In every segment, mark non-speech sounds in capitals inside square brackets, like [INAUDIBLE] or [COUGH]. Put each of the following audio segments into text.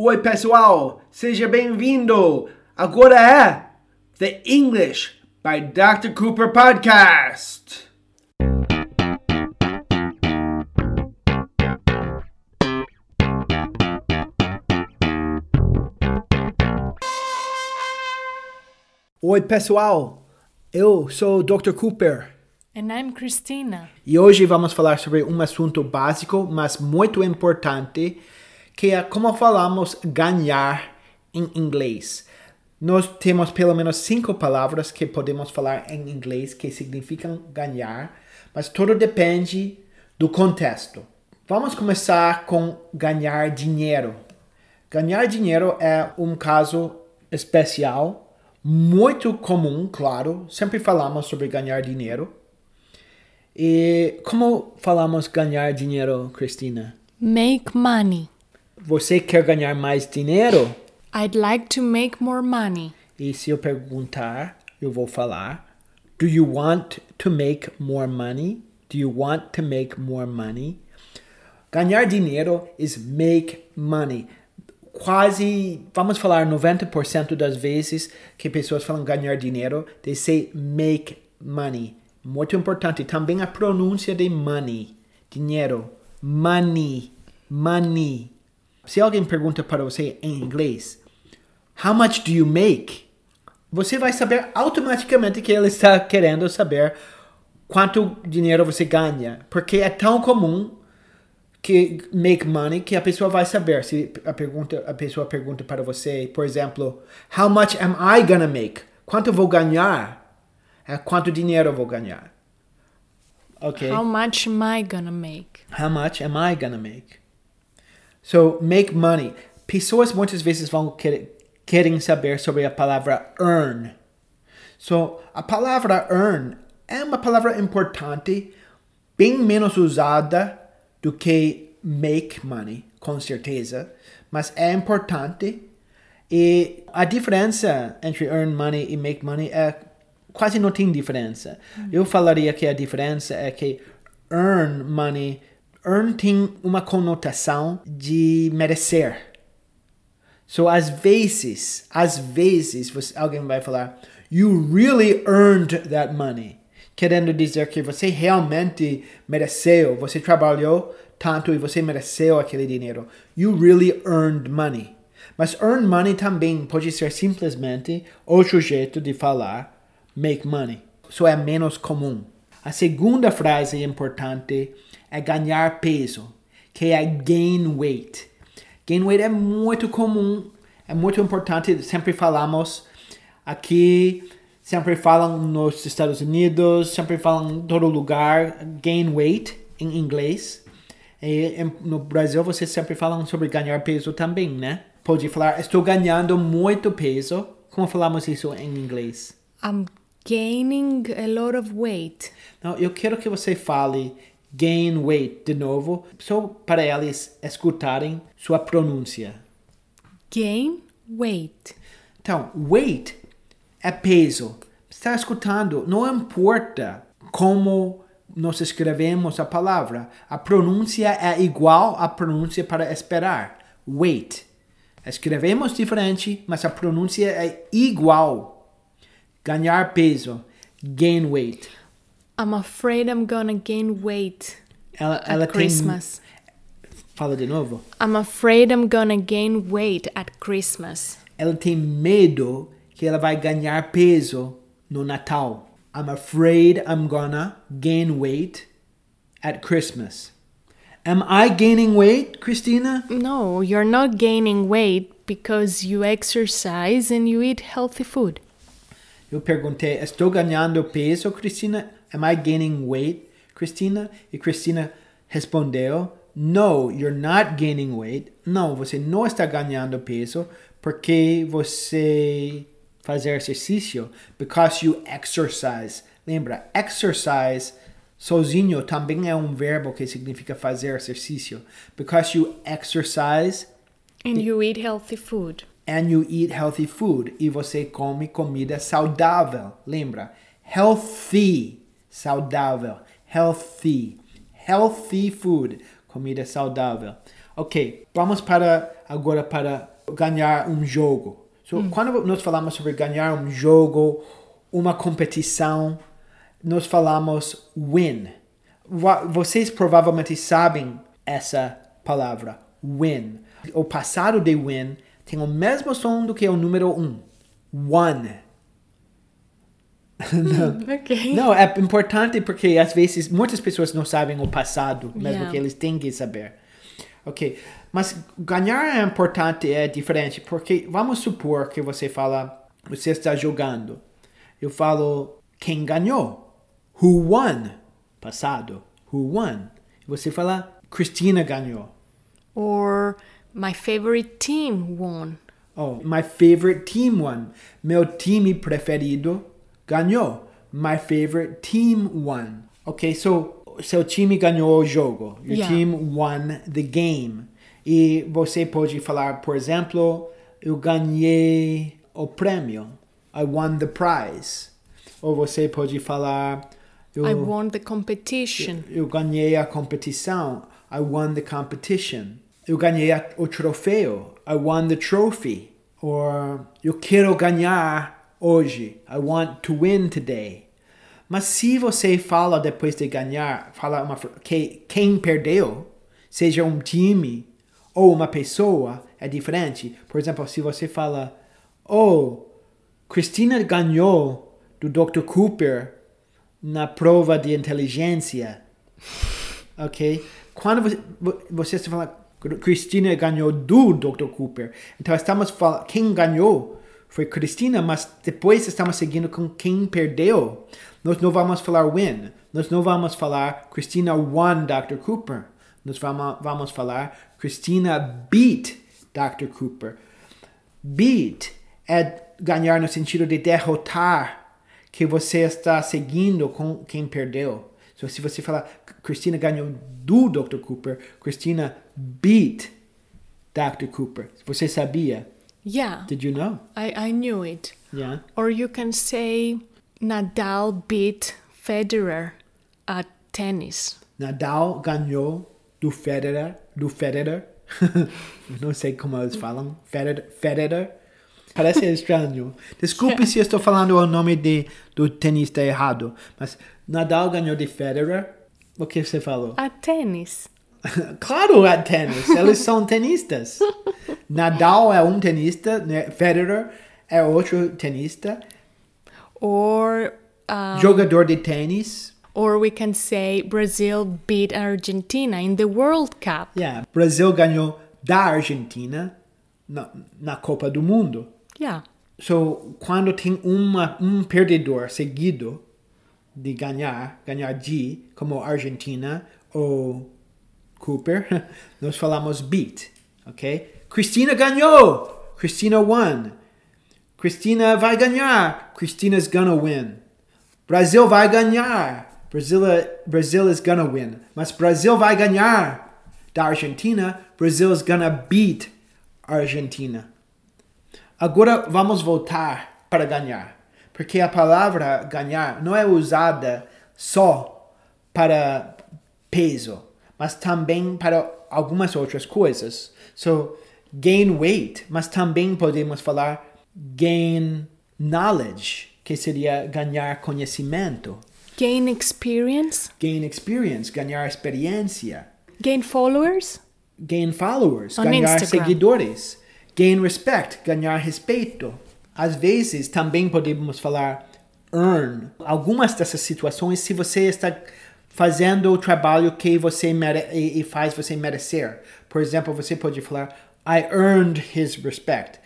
Oi, pessoal, seja bem-vindo. Agora é The English by Dr. Cooper Podcast. Oi, pessoal. Eu sou o Dr. Cooper. And I'm Christina. E hoje vamos falar sobre um assunto básico, mas muito importante, que é como falamos ganhar em inglês. Nós temos pelo menos cinco palavras que podemos falar em inglês que significam ganhar, mas tudo depende do contexto. Vamos começar com ganhar dinheiro. Ganhar dinheiro é um caso especial, muito comum, claro. Sempre falamos sobre ganhar dinheiro. E como falamos ganhar dinheiro, Cristina? Make money. Você quer ganhar mais dinheiro? I'd like to make more money. E se eu perguntar, eu vou falar: Do you want to make more money? Do you want to make more money? Ganhar dinheiro is make money. Quase, vamos falar 90% das vezes que pessoas falam ganhar dinheiro, they say make money. Muito importante também a pronúncia de money, dinheiro, money, money. Se alguém pergunta para você em inglês, how much do you make? Você vai saber automaticamente que ele está querendo saber quanto dinheiro você ganha, porque é tão comum que make money que a pessoa vai saber. Se a pergunta a pessoa pergunta para você, por exemplo, how much am I gonna make? Quanto vou ganhar? É quanto dinheiro vou ganhar. Ok. How much am I gonna make? How much am I gonna make? So, make money. Pessoas muitas vezes vão querer, querem saber sobre a palavra earn. So, a palavra earn é uma palavra importante, bem menos usada do que make money, com certeza, mas é importante. E a diferença entre earn money e make money é quase não tem diferença. Eu falaria que a diferença é que earn money, earn tem uma conotação de merecer. So, às vezes, às vezes, você, alguém vai falar, you really earned that money. Querendo dizer que você realmente mereceu, você trabalhou tanto e você mereceu aquele dinheiro. You really earned money. Mas earn money também pode ser simplesmente outro jeito de falar make money. Isso é menos comum. A segunda frase importante é ganhar peso, que é gain weight. Gain weight é muito comum, é muito importante, sempre falamos aqui, sempre falam nos Estados Unidos, sempre falam em todo lugar, gain weight em inglês. E no Brasil vocês sempre falam sobre ganhar peso também, né? Pode falar, estou ganhando muito peso. Como falamos isso em inglês? I'm gaining a lot of weight. Não, eu quero que você fale gain weight de novo, só para eles escutarem sua pronúncia. Gain weight. Então, weight é peso. Está escutando? Não importa como nós escrevemos a palavra, a pronúncia é igual à pronúncia para esperar. Weight. Escrevemos diferente, mas a pronúncia é igual. Ganhar peso. Gain weight. I'm afraid I'm gonna gain weight Ela, at ela tem. Christmas. Fala de novo. I'm afraid I'm gonna gain weight at Christmas. Ela tem medo que ela vai ganhar peso no Natal. I'm afraid I'm gonna gain weight at Christmas. Am I gaining weight, Christina? No, you're not gaining weight because you exercise and you eat healthy food. Eu perguntei, estou ganhando peso, Cristina? Am I gaining weight, Cristina? E Cristina respondeu, No, you're not gaining weight. Não, você não está ganhando peso porque você faz exercício. Because you exercise. Lembra, exercise sozinho também é um verbo que significa fazer exercício. Because you exercise And you eat healthy food. and you eat healthy food e você come comida saudável. Lembra? Healthy, saudável. Healthy. Healthy food, comida saudável. Ok, vamos para agora para ganhar um jogo. So, Quando nós falamos sobre ganhar um jogo, uma competição, nós falamos win. Vocês provavelmente sabem essa palavra, win. O passado de win tem o mesmo som do que o número um. One. [LAUGHS] [LAUGHS] Ok. Não, é importante porque às vezes muitas pessoas não sabem o passado, mesmo Yeah. que eles têm que saber. Ok, mas ganhar é importante, é diferente, porque vamos supor que você fala, você está jogando. Eu falo, quem ganhou? Who won? Passado. Who won? Você fala, Cristina ganhou. Or my favorite team won. Oh, my favorite team won. Meu time preferido ganhou. My favorite team won. Ok, so seu time ganhou o jogo. Your Yeah. team won the game. E você pode falar, por exemplo, eu ganhei o prêmio. I won the prize. Ou você pode falar, eu, I won the competition. eu ganhei a competição. I won the competition. Eu ganhei a- o troféu. I won the trophy. Or eu quero ganhar hoje. I want to win today. Mas se você fala depois de ganhar, fala uma, que quem perdeu, seja um time ou uma pessoa, é diferente. Por exemplo, se você fala, oh, Cristina ganhou do Dr. Cooper na prova de inteligência. [LAUGHS] Ok? Quando você, vo- você está falando, Cristina ganhou do Dr. Cooper. Então estamos falando, quem ganhou foi Cristina, mas depois estamos seguindo com quem perdeu. Nós não vamos falar win. Nós não vamos falar Cristina won Dr. Cooper. Nós vamos, vamos falar Cristina beat Dr. Cooper. Beat é ganhar no sentido de derrotar que você está seguindo com quem perdeu. So, se você falar Cristina ganhou do Dr. Cooper, Cristina beat Dr. Cooper. Você sabia? Yeah, Did you know? I, I knew it. Yeah. Or you can say Nadal beat Federer at tennis. Nadal ganhou do Federer, do Federer. [LAUGHS] Não sei como eles falam. Federer. Federer. Parece [LAUGHS] estranho. Desculpe se eu estou falando o nome de, do tenista errado. Mas Nadal ganhou de Federer. O que você falou? At tennis. [LAUGHS] claro, é tênis. Eles são tenistas. Nadal é um tenista. né? Federer é outro tenista. Or uh, Jogador de tênis. or we can say Brazil beat Argentina in the World Cup. Yeah. Brasil ganhou da Argentina na, na Copa do Mundo. Yeah. So, quando tem uma, um perdedor seguido de ganhar, ganhar de, como Argentina ou Cooper, [LAUGHS] nós falamos beat, ok? Cristina ganhou! Cristina won! Cristina vai ganhar! Christina's gonna win! Brasil vai ganhar! Brazil, Brazil is gonna win. Mas Brasil vai ganhar da Argentina. Brazil is gonna beat Argentina. Agora vamos voltar para ganhar. Porque a palavra ganhar não é usada só para peso, mas também para algumas outras coisas. So, gain weight, mas também podemos falar gain knowledge, que seria ganhar conhecimento. Gain experience, Gain experience, ganhar experiência. gain followers, Gain followers, On ganhar Instagram. seguidores. Gain respect, ganhar respeito. Às vezes também podemos falar earn. Algumas dessas situações, se você está fazendo o trabalho que você mere e, e faz você merecer. Por exemplo, você pode falar I earned his respect.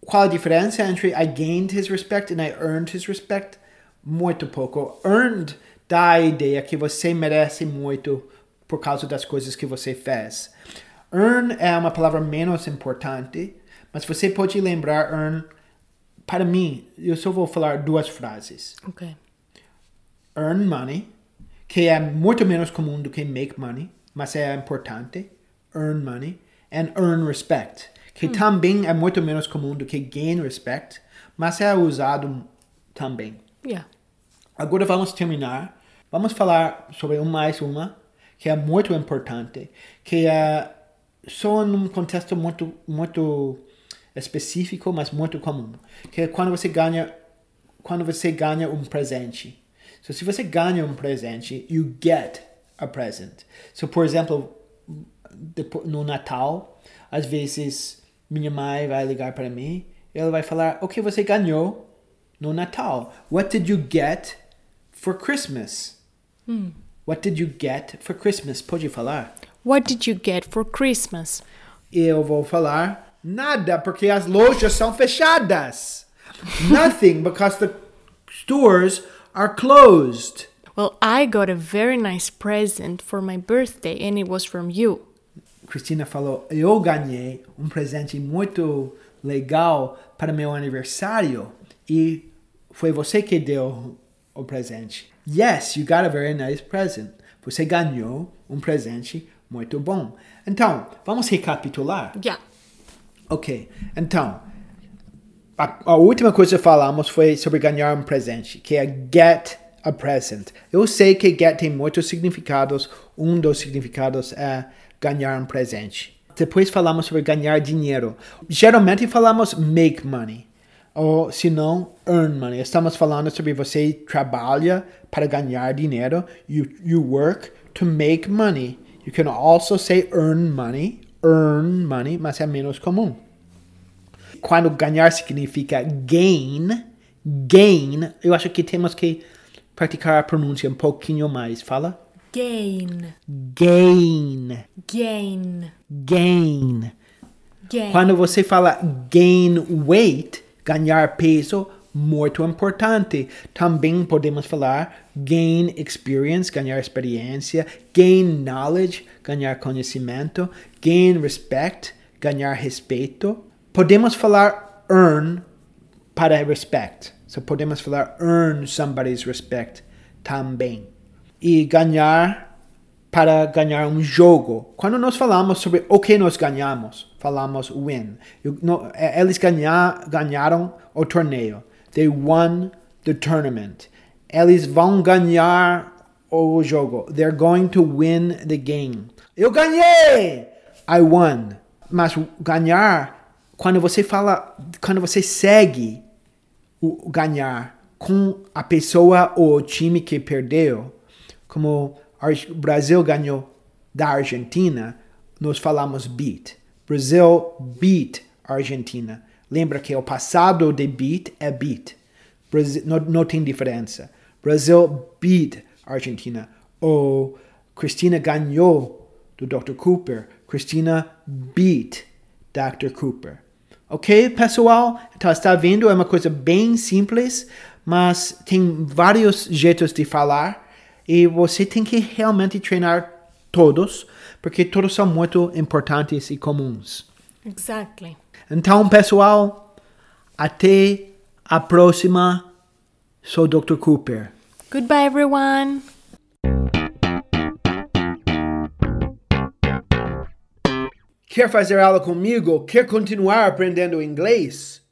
Qual a diferença entre I gained his respect and I earned his respect? Muito pouco. Earned dá a ideia que você merece muito por causa das coisas que você fez. Earn é uma palavra menos importante, mas você pode lembrar earn. Para mim, eu só vou falar duas frases. okay. Earn money, que é muito menos comum do que make money, mas é importante. Earn money. And earn respect, que também é muito menos comum do que gain respect, mas é usado também. Yeah. Agora vamos terminar. Vamos falar sobre um mais uma que é muito importante, que é só num contexto muito, muito específico, mas muito comum. Que é quando você ganha, quando você ganha um presente. So, se você ganha um presente, you get a present. So, por exemplo, no Natal, às vezes minha mãe vai ligar para mim, ela vai falar: "O que você ganhou no Natal? What did you get for Christmas?" Hmm. What did you get for Christmas? Pode falar? What did you get for Christmas? Eu vou falar nada, porque as lojas são fechadas. Nothing, because the stores are closed. Well, I got a very nice present for my birthday and it was from you. Cristina falou: Eu ganhei um presente muito legal para meu aniversário e foi você que deu o presente. Yes, you got a very nice present. Você ganhou um presente muito bom. Então, vamos recapitular? Yeah. Ok, então, a, a, última coisa que falamos foi sobre ganhar um presente, que é get a present. Eu sei que get tem muitos significados, um dos significados é ganhar um presente. Depois falamos sobre ganhar dinheiro. Geralmente falamos make money, ou se não, earn money. Estamos falando sobre você trabalha para ganhar dinheiro. You, you work to make money. You can also say earn money, earn money, mas é menos comum. Quando ganhar significa gain, gain, eu acho que temos que praticar a pronúncia um pouquinho mais. Fala. Gain. Gain. Gain. Gain. Gain. Quando você fala gain weight, ganhar peso, muito importante. Também podemos falar gain experience, ganhar experiência, gain knowledge, ganhar conhecimento, gain respect, ganhar respeito. Podemos falar earn para respect. So podemos falar earn somebody's respect também. E ganhar para ganhar um jogo. Quando nós falamos sobre o que nós ganhamos, falamos win. No, eles ganhar, ganharam o torneio. They won the tournament. Eles vão ganhar o jogo. They're going to win the game. Eu ganhei! I won. Mas ganhar, quando você fala, quando você segue o ganhar com a pessoa ou o time que perdeu, como o Brasil ganhou da Argentina, nós falamos beat. Brasil beat Argentina. Lembra que o passado de beat é beat. Brasil, não, não tem diferença. Brasil beat Argentina. Ou Cristina ganhou do Dr. Cooper. Cristina beat Dr. Cooper. Ok, pessoal? Então, está vendo? É uma coisa bem simples, mas tem vários jeitos de falar e você tem que realmente treinar todos, porque todos são muito importantes e comuns. Exactly. Então, pessoal, até a próxima. Sou Dr. Cooper. Goodbye, everyone. Quer fazer aula comigo? Quer continuar aprendendo inglês?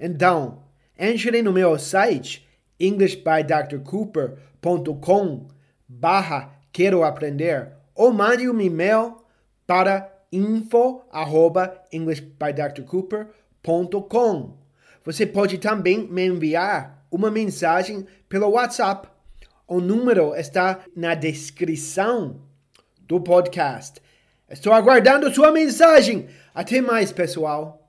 Então, entre no meu site englishbydrcooper.com barra quero aprender ou mande um e-mail para info arroba englishbydrcooper.com Você pode também me enviar uma mensagem pelo WhatsApp. O número está na descrição do podcast. Estou aguardando sua mensagem. Até mais, pessoal.